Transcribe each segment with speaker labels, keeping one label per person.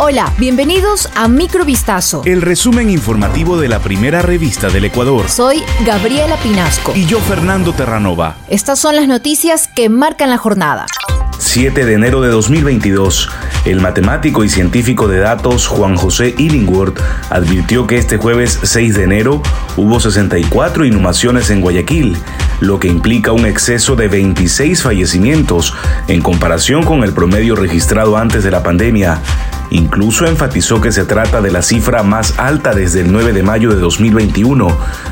Speaker 1: Hola, bienvenidos a Microvistazo.
Speaker 2: El resumen informativo de la primera revista del Ecuador.
Speaker 1: Soy Gabriela Pinasco.
Speaker 2: Y yo, Fernando Terranova.
Speaker 1: Estas son las noticias que marcan la jornada.
Speaker 2: 7 de enero de 2022, el matemático y científico de datos Juan José Illingworth advirtió que este jueves 6 de enero hubo 64 inhumaciones en Guayaquil, lo que implica un exceso de 26 fallecimientos en comparación con el promedio registrado antes de la pandemia. Incluso enfatizó que se trata de la cifra más alta desde el 9 de mayo de 2021,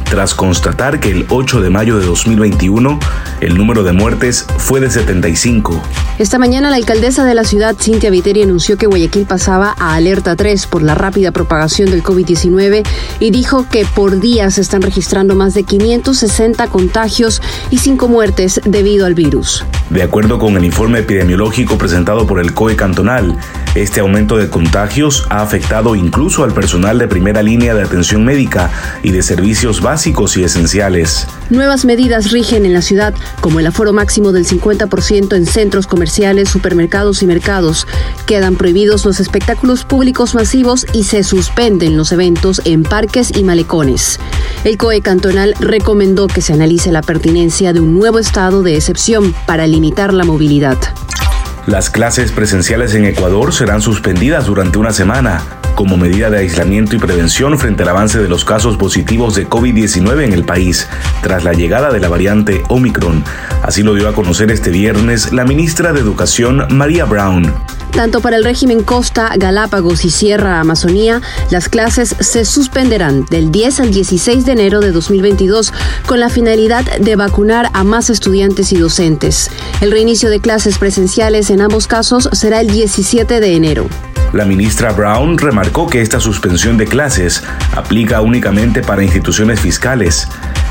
Speaker 2: tras constatar que el 8 de mayo de 2021 el número de muertes fue de 75.
Speaker 3: Esta mañana la alcaldesa de la ciudad, Cintia Viteri, anunció que Guayaquil pasaba a alerta 3 por la rápida propagación del COVID-19 y dijo que por día se están registrando más de 560 contagios y 5 muertes debido al virus.
Speaker 2: De acuerdo con el informe epidemiológico presentado por el COE cantonal, este aumento de contagios ha afectado incluso al personal de primera línea de atención médica y de servicios básicos y esenciales.
Speaker 3: Nuevas medidas rigen en la ciudad, como el aforo máximo del 50% en centros comerciales, supermercados y mercados. Quedan prohibidos los espectáculos públicos masivos y se suspenden los eventos en parques y malecones. El COE cantonal recomendó que se analice la pertinencia de un nuevo estado de excepción para limitar la movilidad.
Speaker 2: Las clases presenciales en Ecuador serán suspendidas durante una semana como medida de aislamiento y prevención frente al avance de los casos positivos de COVID-19 en el país, tras la llegada de la variante Omicron. Así lo dio a conocer este viernes la ministra de Educación, María Brown.
Speaker 3: Tanto para el régimen Costa, Galápagos y Sierra Amazonía, las clases se suspenderán del 10 al 16 de enero de 2022 con la finalidad de vacunar a más estudiantes y docentes. El reinicio de clases presenciales en ambos casos será el 17 de enero.
Speaker 2: La ministra Brown remarcó que esta suspensión de clases aplica únicamente para instituciones fiscales.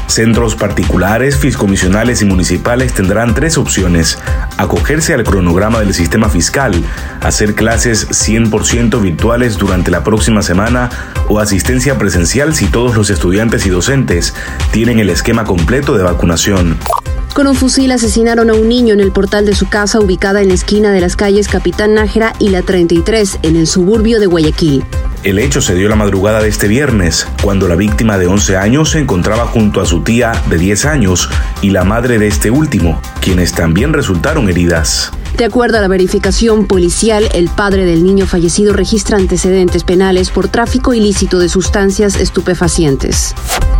Speaker 2: Centros particulares, fiscomisionales y municipales tendrán tres opciones. Acogerse al cronograma del sistema fiscal, hacer clases 100% virtuales durante la próxima semana o asistencia presencial si todos los estudiantes y docentes tienen el esquema completo de vacunación.
Speaker 3: Con un fusil asesinaron a un niño en el portal de su casa ubicada en la esquina de las calles Capitán Nájera y la 33 en el suburbio de Guayaquil.
Speaker 2: El hecho se dio la madrugada de este viernes, cuando la víctima de 11 años se encontraba junto a su tía de 10 años y la madre de este último, quienes también resultaron heridas.
Speaker 3: De acuerdo a la verificación policial, el padre del niño fallecido registra antecedentes penales por tráfico ilícito de sustancias estupefacientes.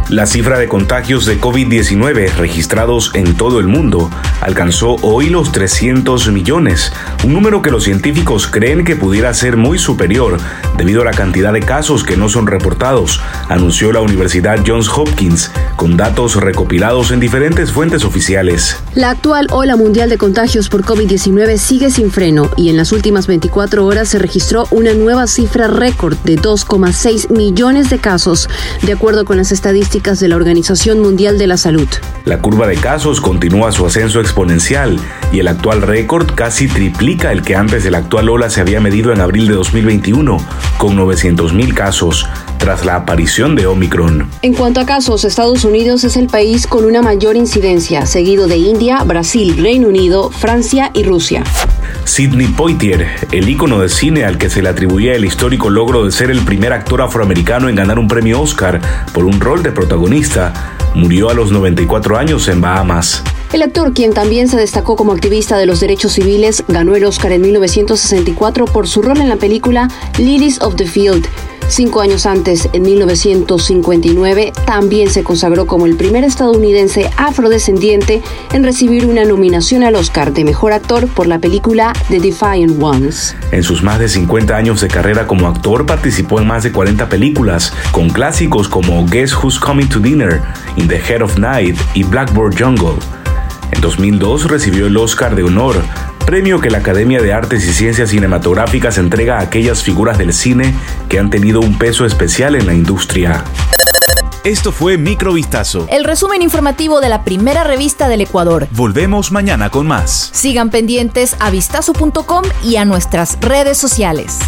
Speaker 2: La cifra de contagios de COVID-19 registrados en todo el mundo alcanzó hoy los 300 millones, un número que los científicos creen que pudiera ser muy superior debido a la cantidad de casos que no son reportados, anunció la Universidad Johns Hopkins, con datos recopilados en diferentes fuentes oficiales.
Speaker 3: La actual ola mundial de contagios por COVID-19 sigue sin freno y en las últimas 24 horas se registró una nueva cifra récord de 2,6 millones de casos, de acuerdo con las estadísticas de la Organización Mundial de la Salud.
Speaker 2: La curva de casos continúa su ascenso exponencial y el actual récord casi triplica el que antes de la actual ola se había medido en abril de 2021, con 900.000 casos tras la aparición de Omicron.
Speaker 3: En cuanto a casos, Estados Unidos es el país con una mayor incidencia, seguido de India, Brasil, Reino Unido, Francia y Rusia.
Speaker 2: Sidney Poitier, el ícono de cine al que se le atribuía el histórico logro de ser el primer actor afroamericano en ganar un premio Oscar por un rol de protagonista, murió a los 94 años en Bahamas.
Speaker 3: El actor, quien también se destacó como activista de los derechos civiles, ganó el Oscar en 1964 por su rol en la película Lilies of the Field, Cinco años antes, en 1959, también se consagró como el primer estadounidense afrodescendiente en recibir una nominación al Oscar de Mejor Actor por la película The Defiant Ones.
Speaker 2: En sus más de 50 años de carrera como actor, participó en más de 40 películas, con clásicos como Guess Who's Coming to Dinner, In the Head of Night y Blackboard Jungle. En 2002 recibió el Oscar de Honor premio que la Academia de Artes y Ciencias Cinematográficas entrega a aquellas figuras del cine que han tenido un peso especial en la industria. Esto fue Microvistazo.
Speaker 1: El resumen informativo de la primera revista del Ecuador.
Speaker 2: Volvemos mañana con más.
Speaker 1: Sigan pendientes a vistazo.com y a nuestras redes sociales.